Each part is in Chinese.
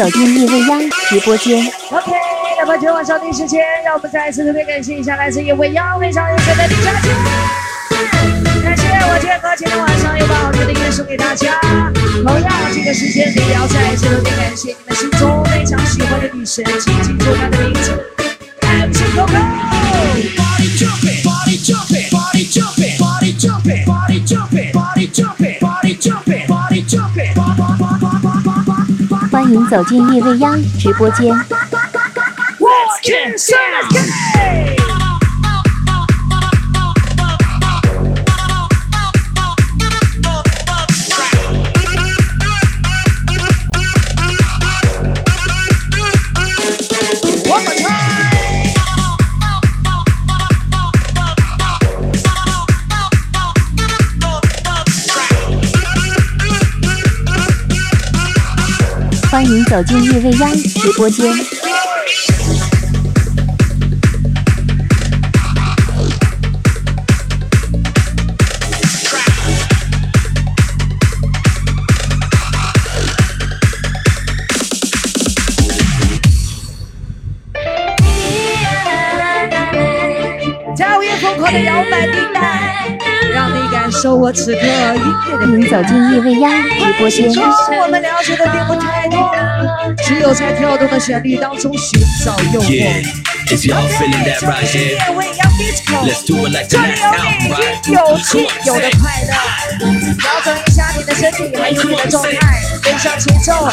走进夜未央直播间。OK，那么今晚上的时间，让我们再一次特别感谢一下来自夜未央非常优秀的李佳琪。感谢我今天和今天晚上又把好听的音乐送给大家。同样，这个时间里要再一次特别感谢你们心中非常喜欢的女神，请记住她的名字欢迎走进夜未央直播间。欢迎走进夜未央直播间。受我此刻的走进夜未央直播间。我们了解的并不太多，只有在跳动的旋律当中寻找诱惑。is y'all feeling that right here? 夜未央 disco，Let's do it like 这 the 里 last 有你 album, right? 有气有的快乐，调整一下你的身体，还有你的状态，跟上节奏。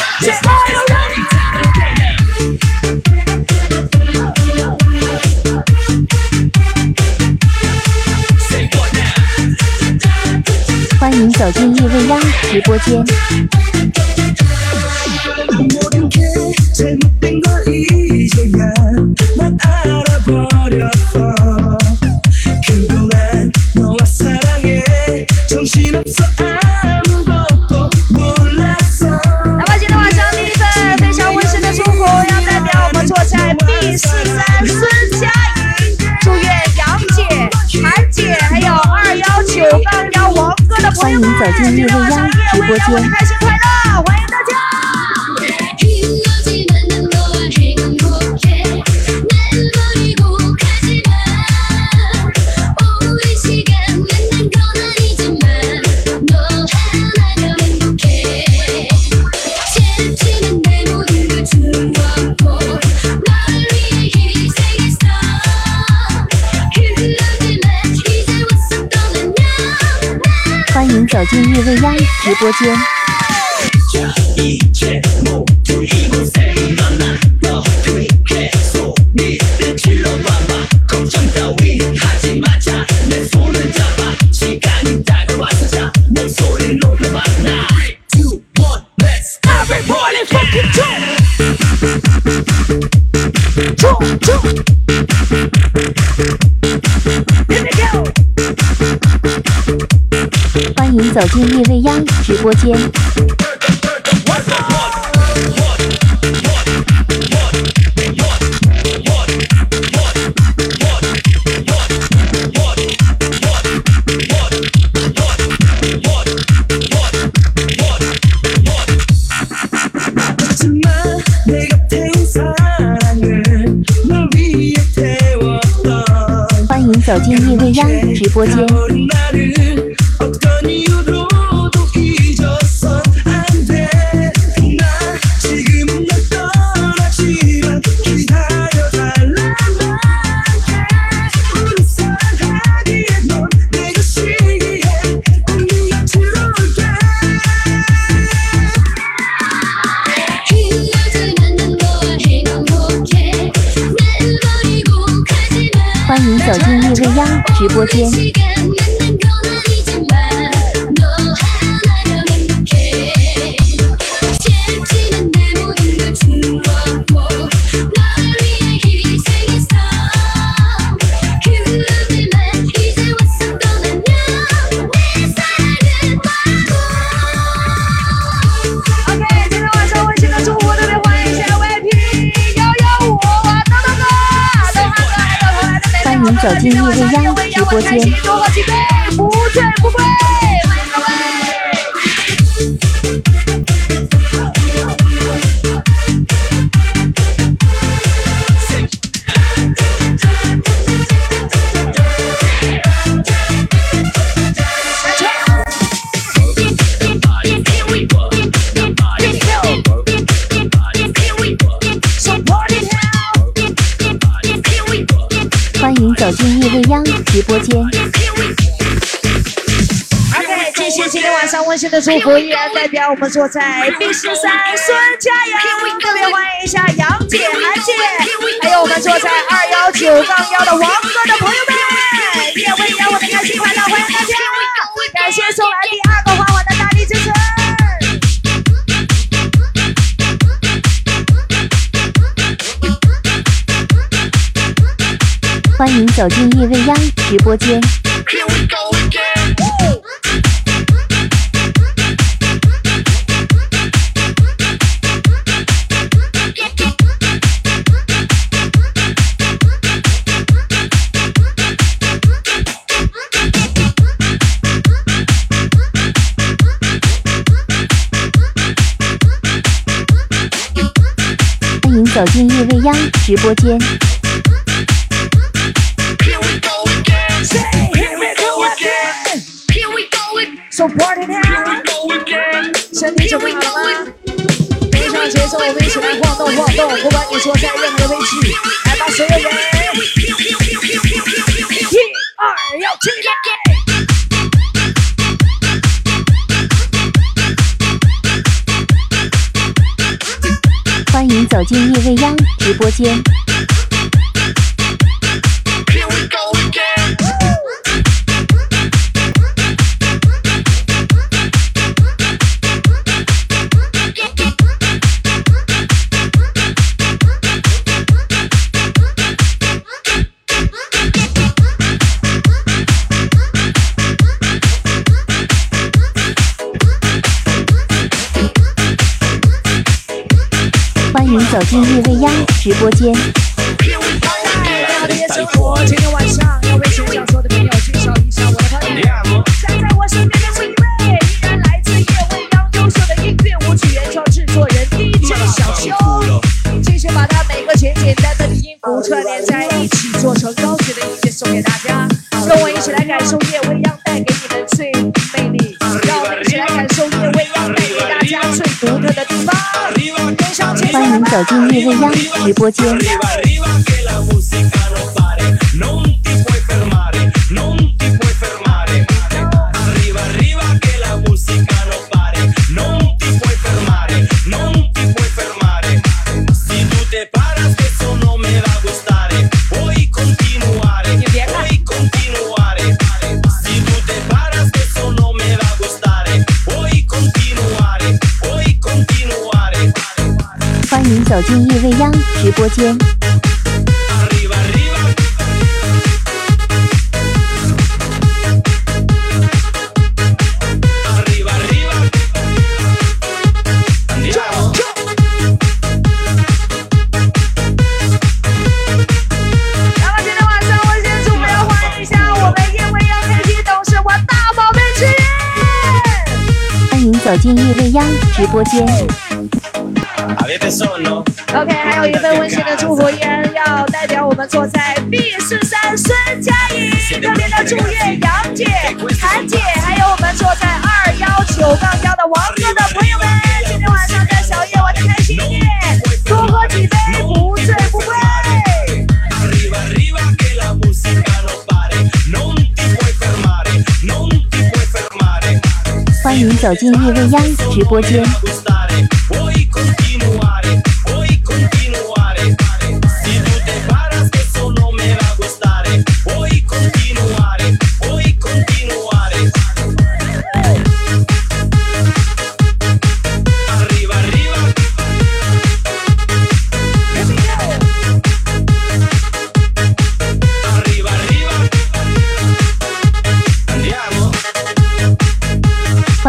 欢迎走进叶未央直播间。欢迎走进夜未央直播间开心快乐，欢迎大家。走进日未央直播间。走进夜未央直播间。欢迎走进夜未央直播间。播间。祝福，依然代表我们坐在 B 十三孙佳阳，特别欢迎一下杨姐、韩姐，还有我们坐在二幺九杠幺的王哥的朋友们，叶未央，我的开心快乐，欢迎大家！感谢送来第二个花环的大力支持。欢迎走进叶未央直播间。走进夜未央直播间，身体准？起来。欢迎走进夜未央直播间。走进叶未央直播间。Here we go 美好的夜生活，今天晚上要为全场所有的朋友介绍一下我的朋友。站在我身边的是一位依然来自叶未央优秀的音乐舞曲原创制作人 DJ 小修，继续把他每个简简单单的音符串联在一起，做成高级的音乐送给大家。让我一起来感受叶未央带给你们最魅力，让我们一起来感最独特的地方。跟上节奏欢迎走进夜未央直播间。我大宝贝之源。欢迎走进叶未央直播间。OK，还有一份温馨的祝福，依然要代表我们坐在 B 四三孙佳怡，特别的祝愿杨姐、韩姐，还有我们坐在二幺九杠幺的王哥的朋友们，今天晚上在小夜玩的开心一点，多喝几杯，不醉不归。欢迎走进夜未央直播间。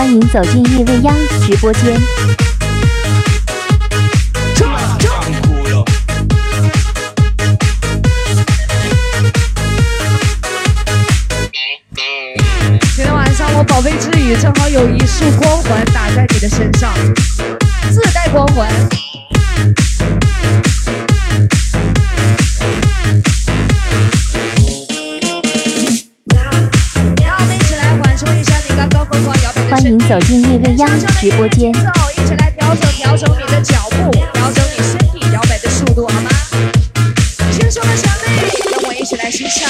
欢迎走进叶未央直播间。今天晚上我宝贝之语正好有一束光环打在你的身上，自带光环。走进叶未央直播间。走一起来调整调整你的脚步，调整你身体摇摆的速度，好吗？轻松的旋律，跟我一起来欣赏。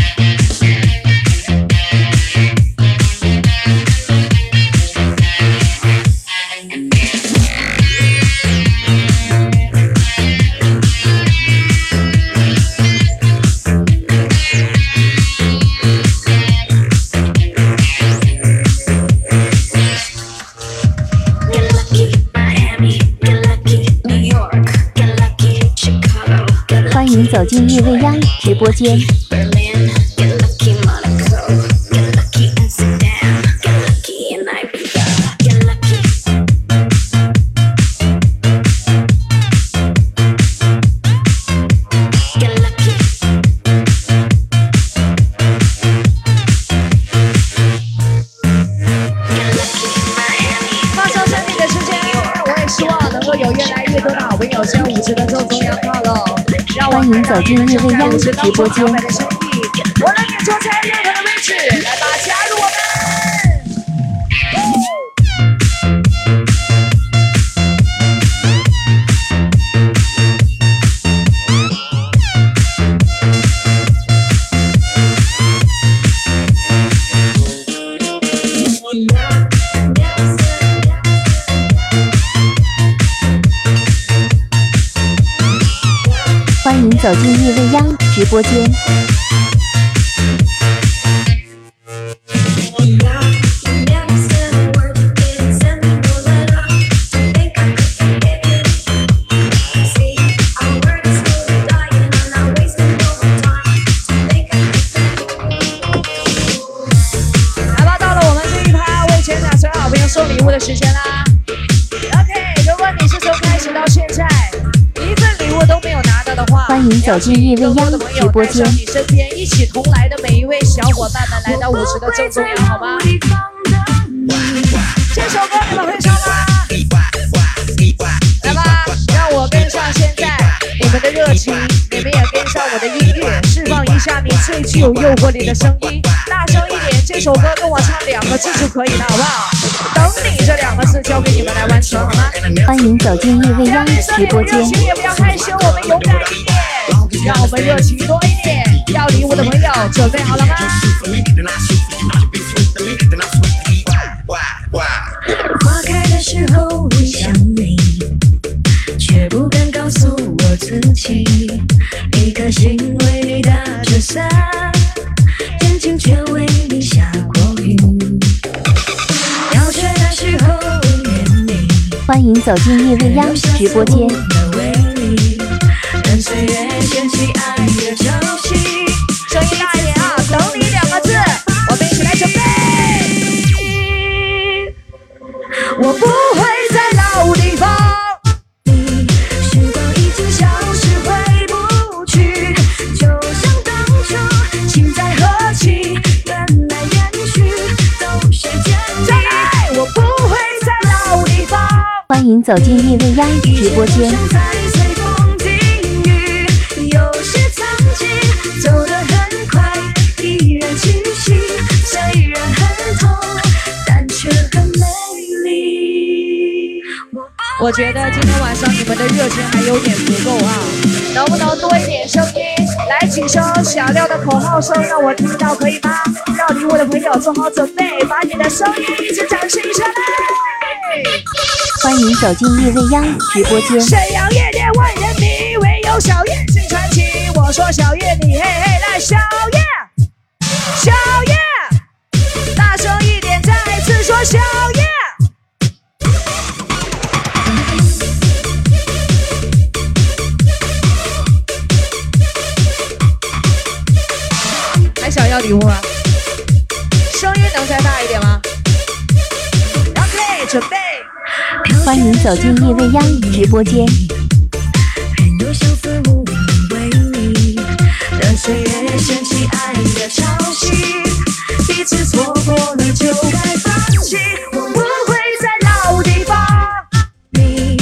走进夜未央直播间。进夜未央直播间。走进夜未央直播间。走进夜未央直播间你身边一起同来的每一位小伙伴们来到五十的正中央，好吗？这首歌你们会唱吗？来吧，让我跟上现在你们的热情，你们也跟上我的音乐，释放一下你最具有诱惑力的声音，大声一点。这首歌跟我唱两个字就可以了，好不好？等你这两个字交给你们来完成，好吗？欢迎走进夜未央直播间。也不要害羞，我们勇敢一点，让我们热情多一点。要礼物的朋友准备好了吗？花开的时候会想你，却不敢告诉我自己。一颗心为你打着伞，眼睛却为你下过雨。要雪的时候念你，欢迎走进夜未央直播间。虽然很痛，但却很美丽。我觉得今天晚上你们的热情还有点不够啊，能不能多一点声音？来几声响亮的口号声，让我听到，可以吗？让礼物的朋友做好准备，把你的声音一起展示一下来。欢迎走进夜未央直播间，沈阳夜店万人迷，唯有小叶。新传奇，我说小叶，你嘿嘿，来，小叶。小叶，大声一点，再次说小叶。还想要礼物吗？欢迎走进夜未央直播间。很多相思无名为你，任岁月掀起爱的潮汐，彼此错过了就该放弃。我不会在老地方，你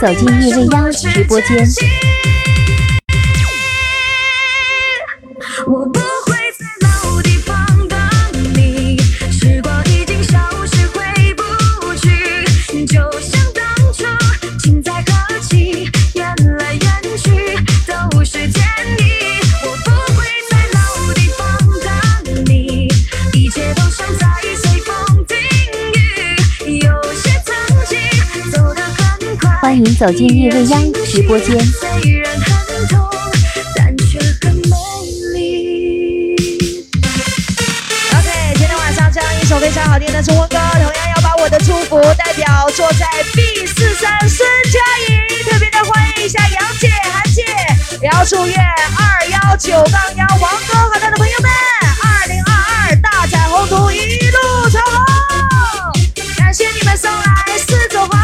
走进夜未央直播间。走进夜未央直播间。虽然很痛，但却很美丽。OK，今天晚上这样一首非常好听的中文歌，同样要把我的祝福代表坐在 B 四三孙佳怡，特别的欢迎一下杨姐、韩姐，也要祝愿二幺九杠幺王哥和他的朋友们，二零二二大展宏图一路长虹。感谢你们送来四组花，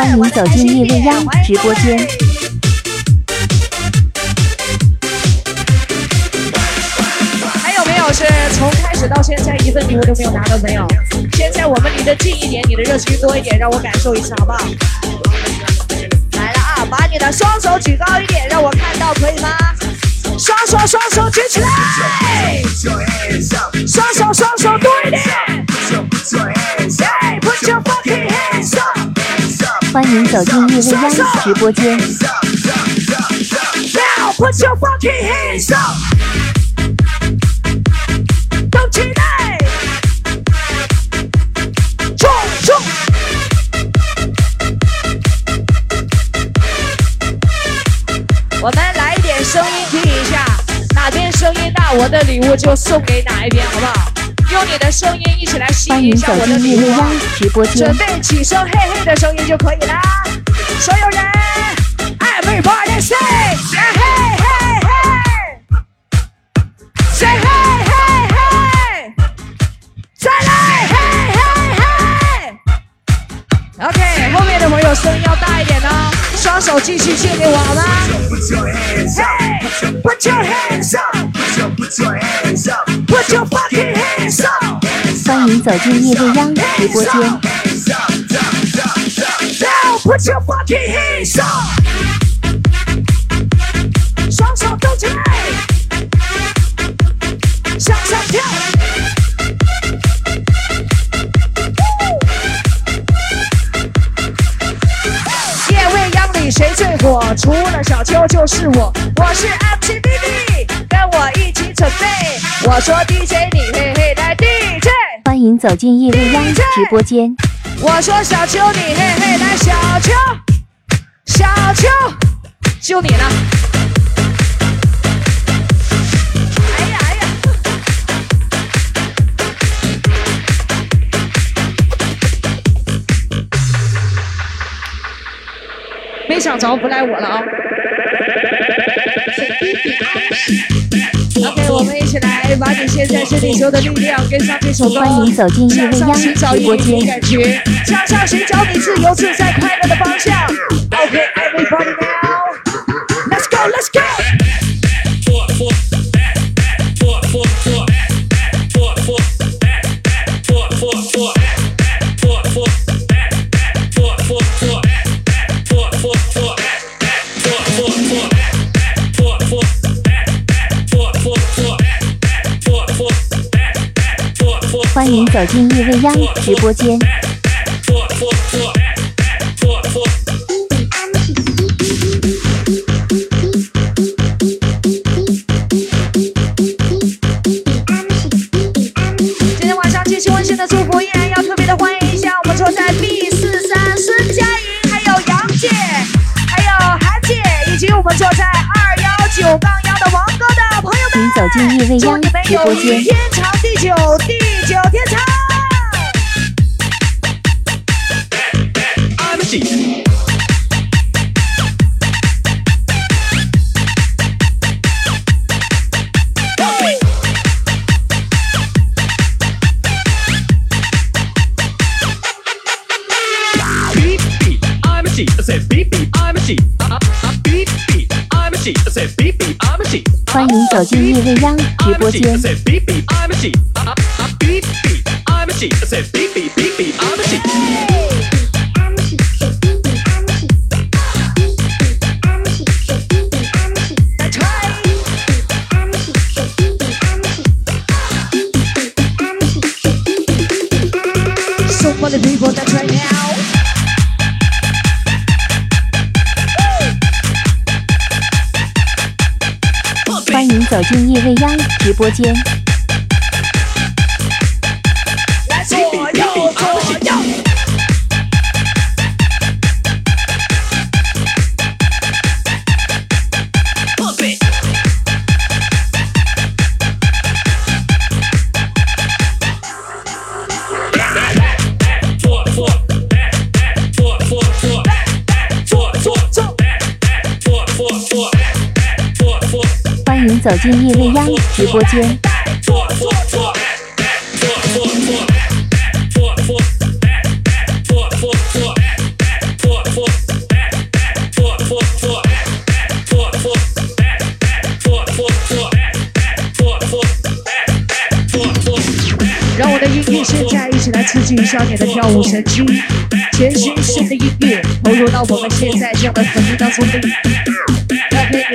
欢迎走进夜未央直播间。还有没有是从开始到现在一份礼物都没有拿的没有？现在我们离得近一点，你的热情多一点，让我感受一下，好不好？来了啊，把你的双手举高一点，让我看到，可以吗？双手双手举起来，双手双欢迎走进夜未央直播间。now, put your fucking hands up。动起来，冲冲！我们来一点声音听一下，哪边声音大，我的礼物就送给哪一边，好不好？用你的声音一起来吸引一下我的礼物啊进夜未央！直播间准。备起声嘿嘿的声音就可以啦。所有人，everybody say say hey hey hey，say hey hey hey，再来 hey hey hey。OK，后面的朋友声音要大一点哦，双手继续借给我好吗？Hey, put your hands up, put your fucking hands up. 欢迎走进夜未央直播间。Now put your fucking hands up，双手动起来，向上跳。夜未央里谁最火？除了小秋就是我，我是跟我一起准备。我说 DJ 你嘿嘿来 DJ。欢迎走进夜未央直播间。我说小秋你嘿嘿来小秋，小秋，就你了。想着不赖我了啊、OK，我们一起来把你现在身体所有的力量跟上这首歌。欢迎走进夜未央直播间。感觉，向上寻找你自由自在快乐的方向。OK，everybody、now，let's go，let's go。欢迎走进叶未央直播间。今天晚上继续温馨的祝福，依然要特别的欢迎一下我们坐在 B 四三孙佳莹，还有杨姐，还有韩姐，以及我们坐在二幺九杠幺的王哥的朋友们。欢迎走进叶未央直播间。天长地久，地。九天唱。欢迎走进叶未央直播间。欢迎走进叶未央直播间。走进叶未央直播间，让我的音乐现在一起来刺激一下你的跳舞神经，全新式的音乐投入到我们现在这样的环境当中。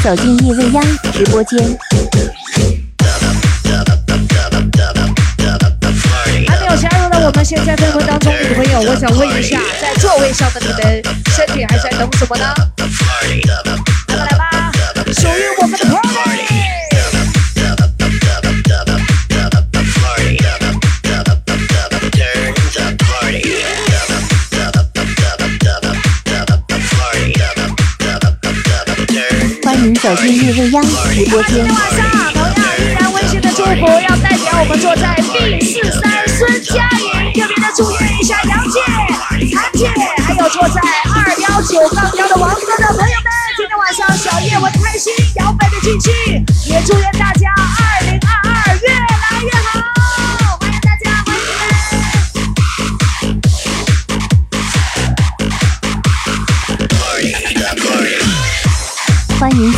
走进夜未央直播间。还没有加入的我们现在氛围当中的朋友，我想问一下，在座位上的你们身体还在等什么呢？来吧来吧，属于走进叶未央直播间今天。晚上同样依然温馨的祝福，要代表我们坐在 B 四三孙佳莹，特别的祝愿一下杨姐、韩姐，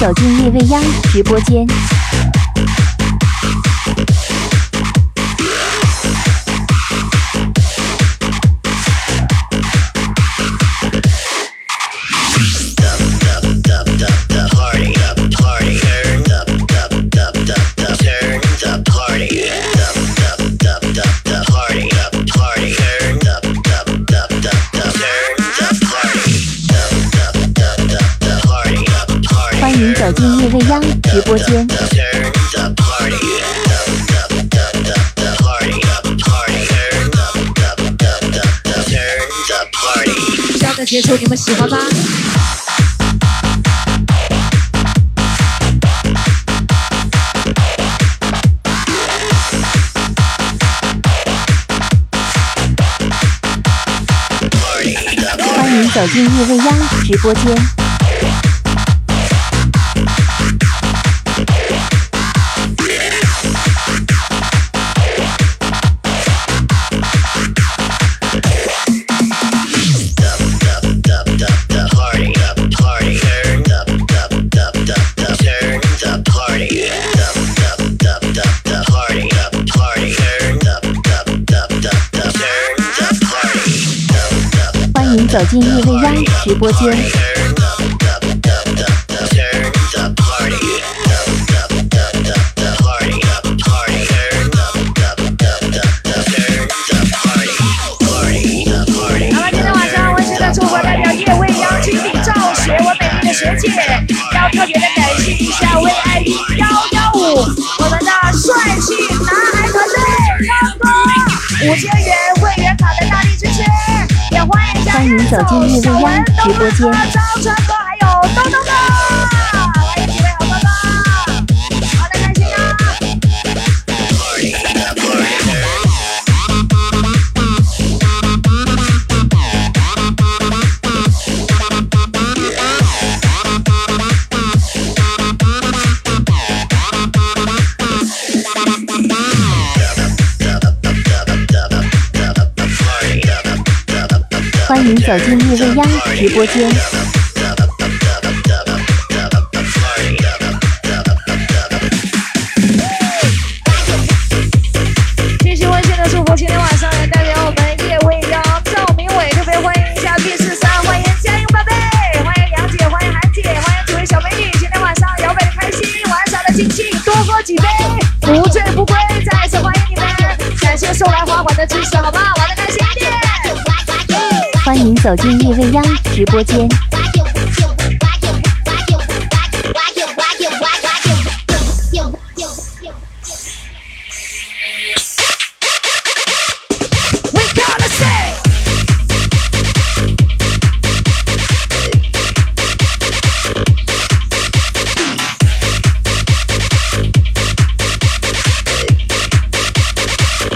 走进叶未央直播间。走进叶未央直播间。这样的你们喜欢吗？迎走进夜未央直播间。走进叶未央直播间。好了，今天晚上温馨的祝福代表叶未央我美丽的学姐，要特别的感谢一下 VIP 幺幺五我们的帅气男孩团队，刚哥五千元会欢迎走进叶未央直播间欢迎走进夜未央直播间。走进夜未央直播间。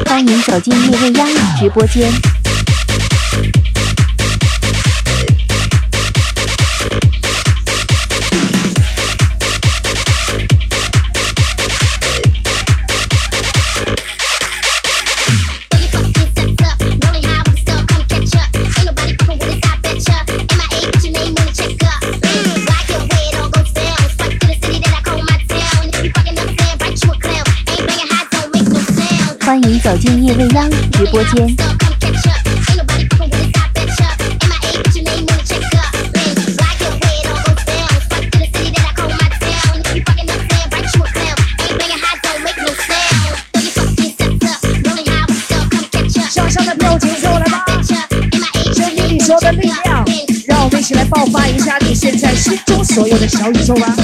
欢迎走进夜未央直播间。欢迎走进夜未央直播间。向上的表情给我来吧，身体里所有的力量，让我们一起来爆发一下你现在心中所有的小宇宙吧，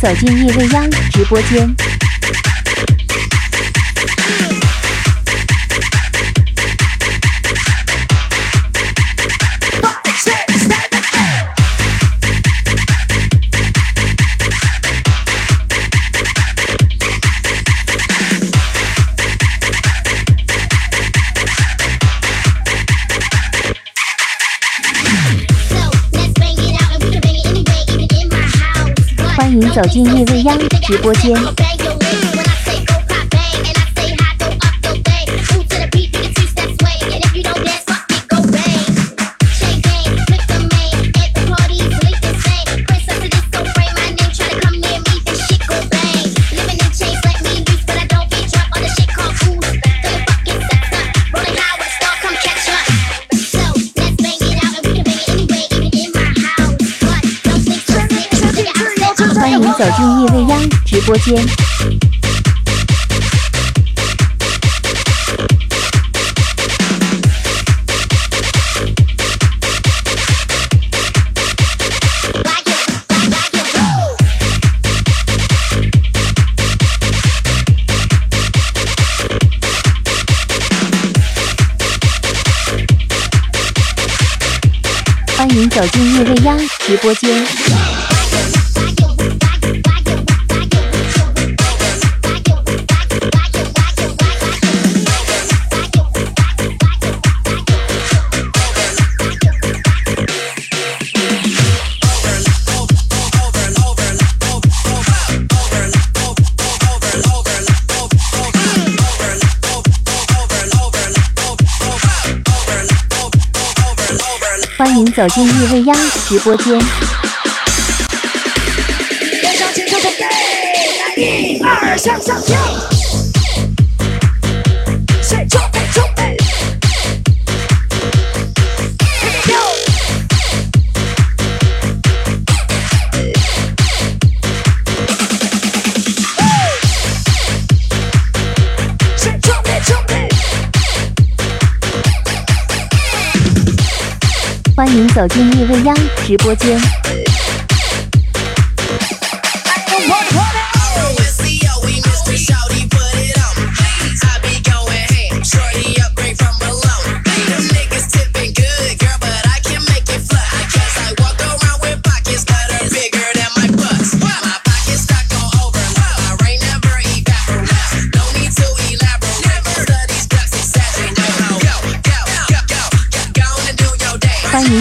走进夜未央直播间。走进夜未央直播间。走进夜未央直播间。欢迎走进夜未央直播间。欢迎走进夜未央直播间。一二向上跳。欢迎走进夜未央直播间。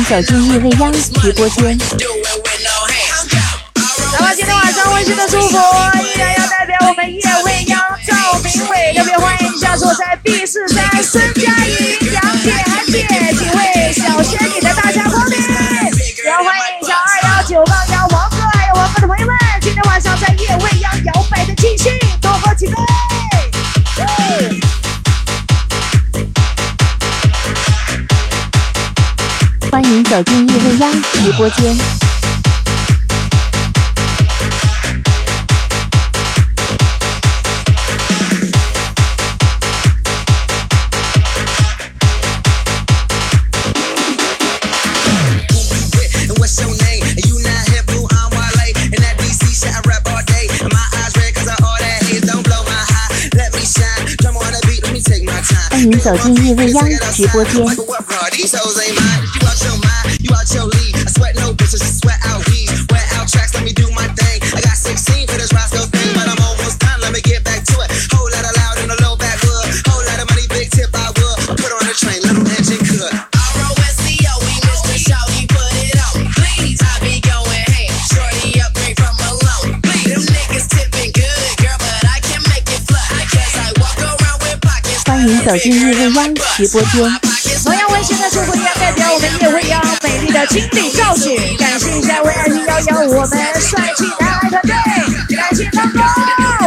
走进夜未央直播间。来吧今天晚上温馨的祝福依然要代表我们夜未央赵明伟，特别欢迎一下坐在 B 四三孙佳怡、杨姐、韩姐几位 time. 欢迎走进夜未央直播间。out your lead. I sweat no bitches, I sweat out weed. Wear out tracks, let me do my thing. I got 16 for this Roscoe thing, but I'm almost done. Let me get back to it. Whole lot of loud in the low backwood. Whole lot of money, big tip I will. I put on a train, little engine could. 欢迎走进叶未央直播间。同样，微信的祝福音乐代表我们叶未央。的经理赵姐，感谢一下为爱情幺幺我们帅气男孩团队，感谢汤哥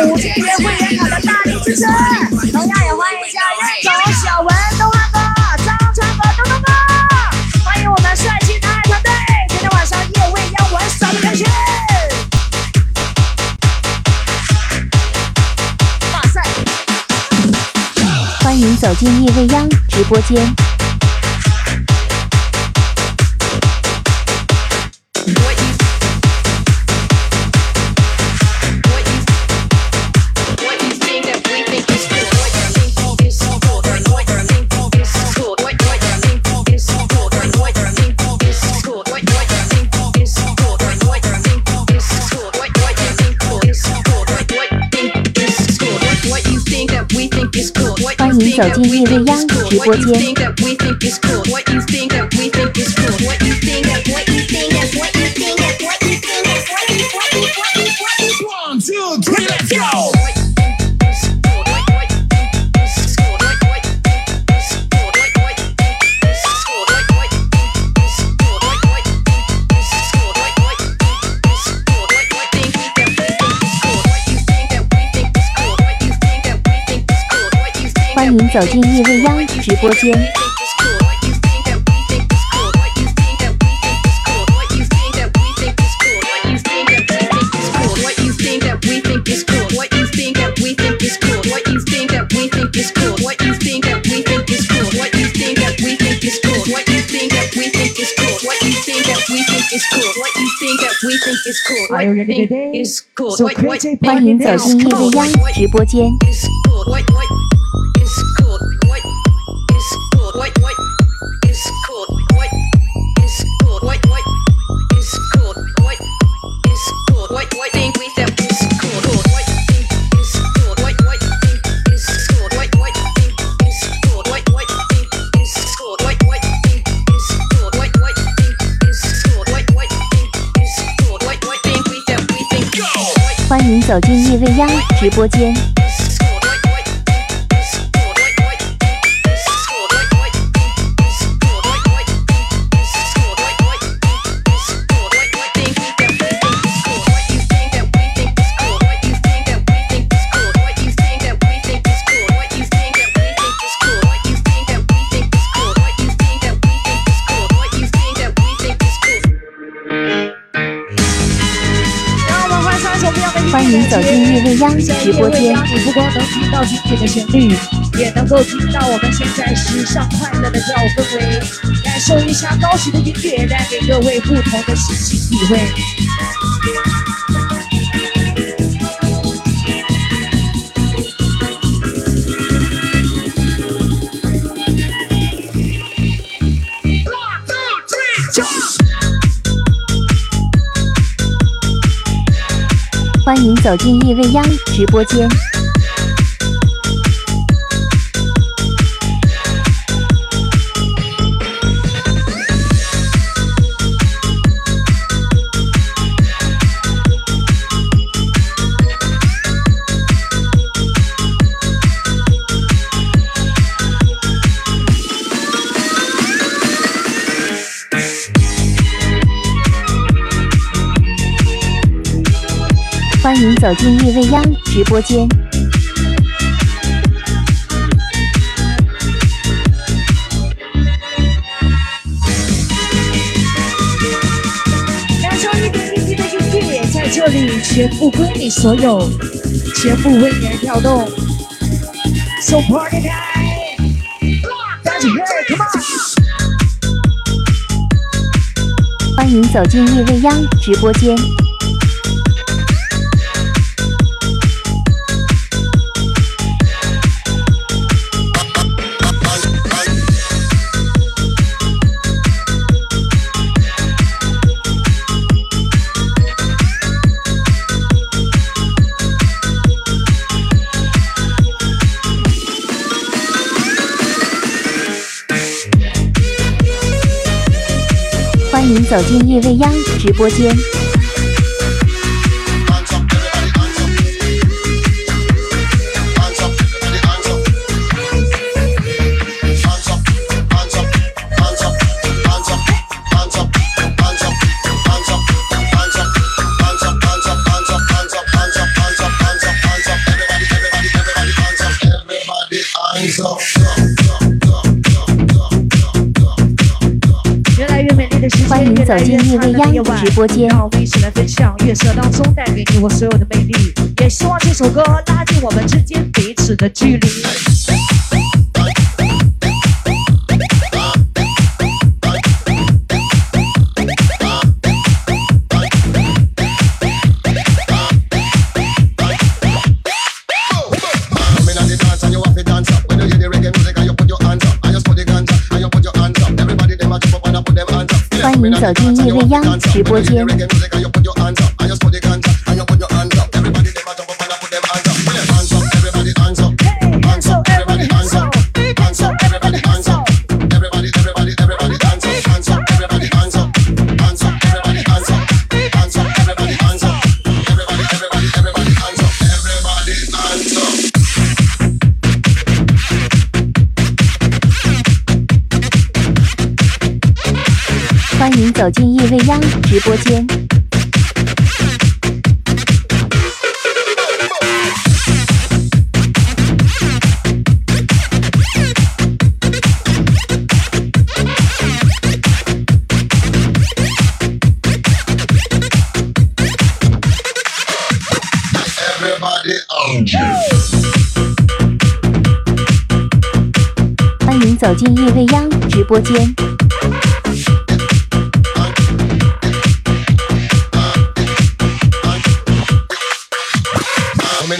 五千元会员卡的大力支持，同样也欢迎一下任总、小文、东汉哥、张川哥、东东哥，欢迎我们帅气男孩团队，今天晚上夜未央玩耍的开心。哇塞！欢迎走进夜未央直播间。欢迎走进叶未央直播间。欢迎走进夜未央直播间。欢迎走进夜未央直播间。走进夜未央直播间。能够听到我们现在时尚快乐的跳舞氛围，感受一下高级的音乐带给各位不同的心情体会。欢迎走进夜未央直播间。欢迎走进夜未央直播间。感受一的音乐，在这里全部归你所有，全部为你而跳动。So party time！欢迎走进夜未央直播间。请走进夜未央直播间。走进夜未央直播间让我们一起来分享月色当中带给你我所有的魅力，也希望这首歌拉近我们之间彼此的距离。欢迎走进夜未央直播间。欢迎走进夜未央直播间。欢迎走进夜未央直播间。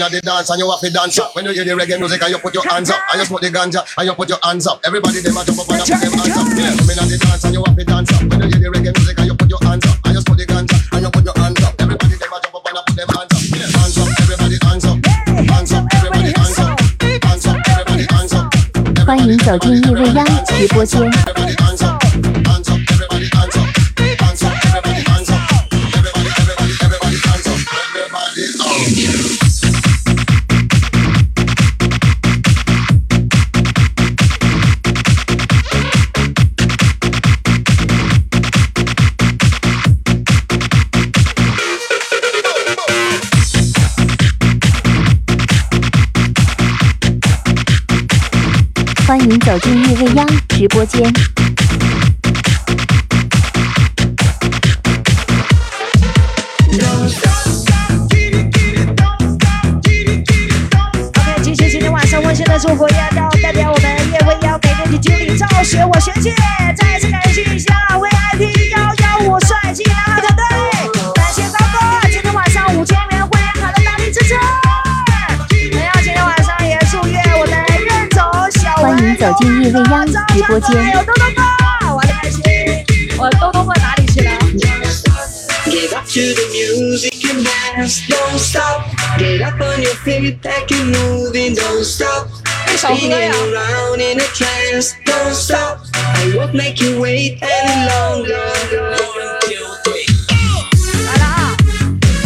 Come in at the dance and you have to dance up. When you hear the reggae music and you put your hands up. And you smoke the ganja and you put your hands up. Everybody them a jump up and a put them hands up. Yeah. Come in at the dance and you have to dance up. When you hear the reggae music and you put your hands up. And you smoke the ganja and you put your hands up. Everybody them a jump up and a put them hands up. Yeah. Hands up, everybody hands up. Hands up, everybody hands up. Hands up, everybody hands up. 欢迎走进夜未央直播间。 走进叶未央直播间。Ok 谢谢今天晚上温馨的祝福要到代表我们叶未央感谢你经理照顾我学习进叶未央直播间。欢迎豆豆哥，玩的开心。我豆豆哥哪里去了？来了啊！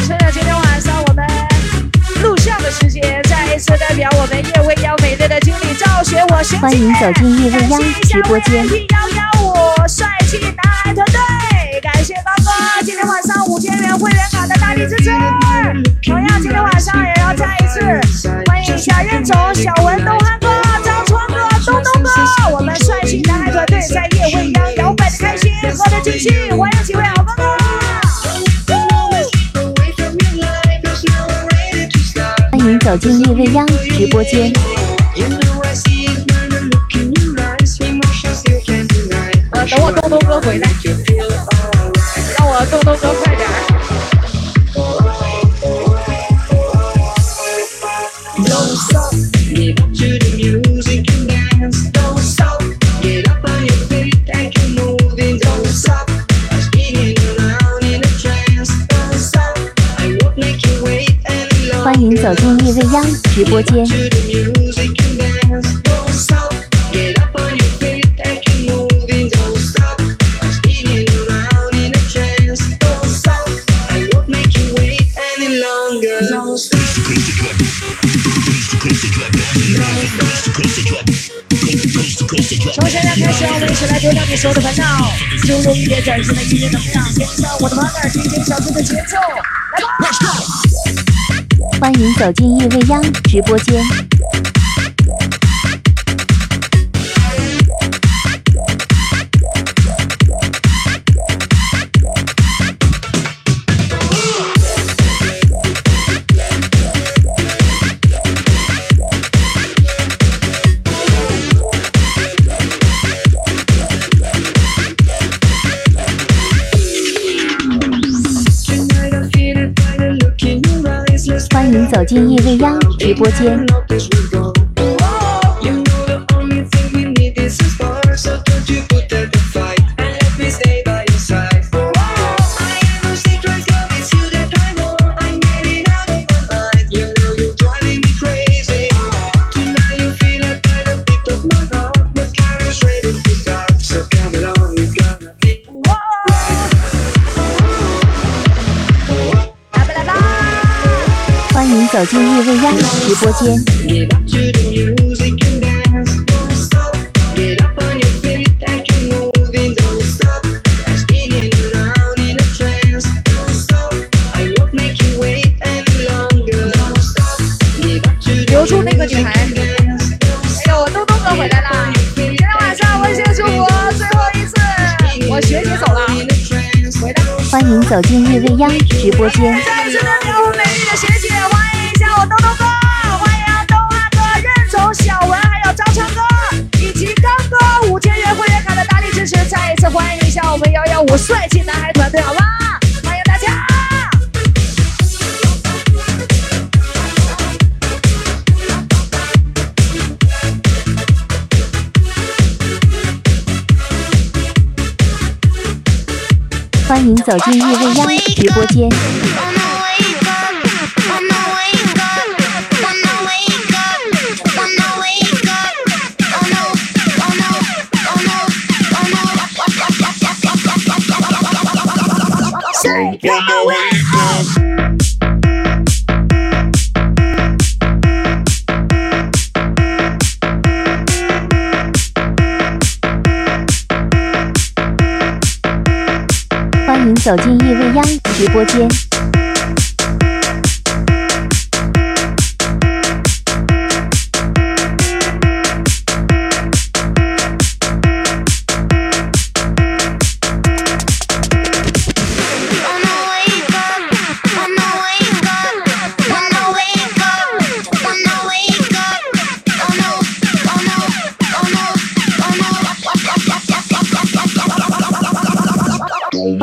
趁着今天晚上我们录像的时间，再一次代表我们。队的经理赵欢迎走进叶未央直播间幺幺五帅气男孩团队，感谢高哥今天晚上五千元会员卡的大力支持。同样今天晚上也要再一次欢迎一下任总、小文、东汉哥、张川哥、东东哥，我们帅气男孩团队在夜未央摇摆的开心，喝的尽兴，欢迎几位好哥哥。欢迎走进叶未央直播间。You know I see it when I look in your eyes. Emotions you can't deny. 呃，等我东东哥回来， You feel alright. 让我东东哥快点儿。 Don't stop, get up to the music and dance. Don't stop, get up on your feet and keep moving. Don't stop, spinning around in a trance. Don't stop, I won't make you wait any longer. 欢迎走进叶未央直播间。 起来丢掉你所有的烦恼，注入一点崭新的音乐能量，跟上我的 partner DJ 小猪的节奏，来吧！欢迎走进夜未央直播间。走进夜未央直播间。走进夜未央直播间，留住那个女孩。哎呦，我豆哥回来了，今天晚上温馨祝福，最后一次往雪里走了。欢迎走进夜未央直播间。我东东哥，欢迎东阿哥、任总、小文，还有张成哥，以及刚哥五千元会员卡的大力支持。再一次欢迎一下我们幺幺五帅气男孩团队，好吗？欢迎大家！欢迎走进叶未央直播间。欢迎走进夜未央直播间。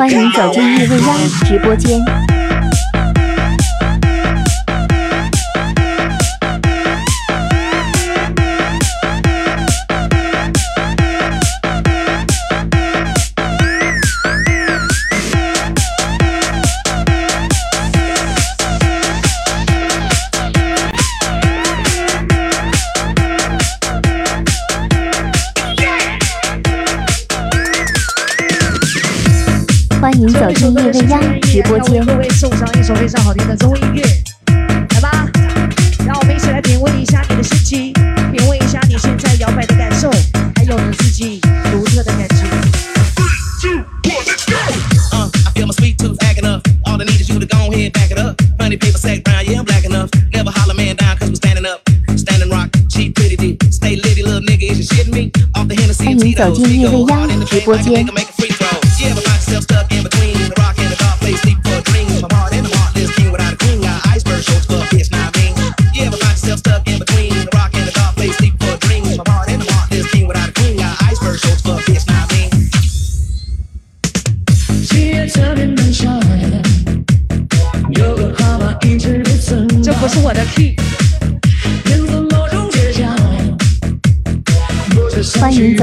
欢迎走进夜未央直播间。走进叶未央直播间为各位送上一首非常好听的中音乐来吧让我们一起来品味一下你的心情品味一下你现在摇摆的感受还有你自己独特的感觉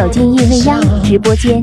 走进叶未央直播间。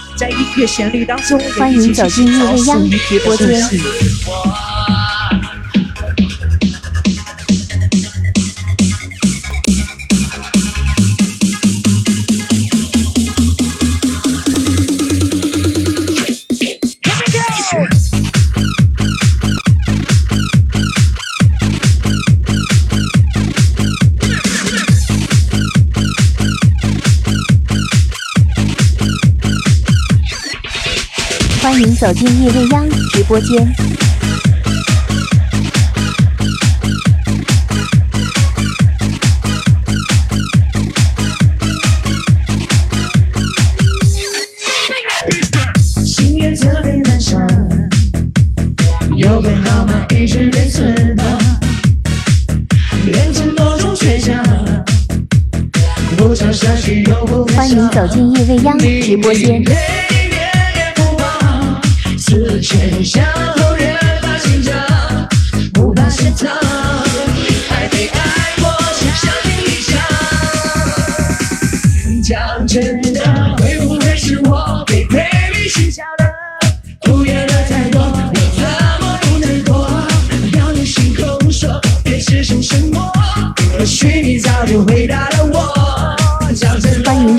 在旋律当中，欢迎走进音乐直播间。走进夜未央直播间。欢迎走进夜未央直播间。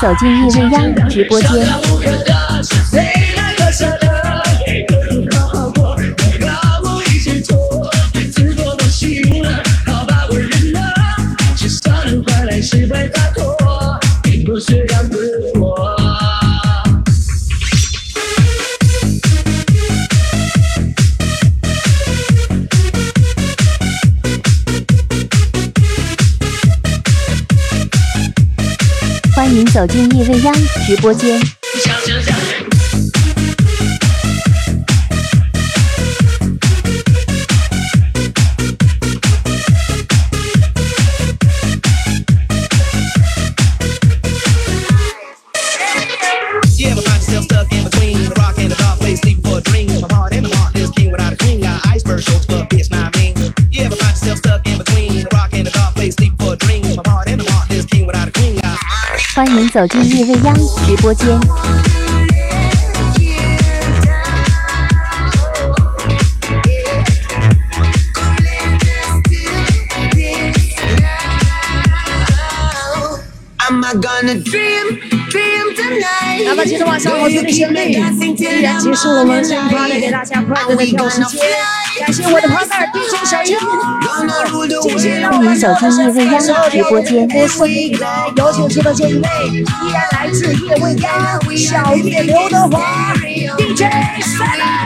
走进夜未央直播间。走进夜未央直播间。欢迎走进夜未央直播间。I 么今天晚上我是李胜利，依然结束了我们这一趴的给大家快乐的跳舞时间。感谢我的朋友 DJ 小英，继续让我们手上三分感受跳舞的魔术。有请出的这一位，依然来自叶未央，小叶刘德华，DJ 三。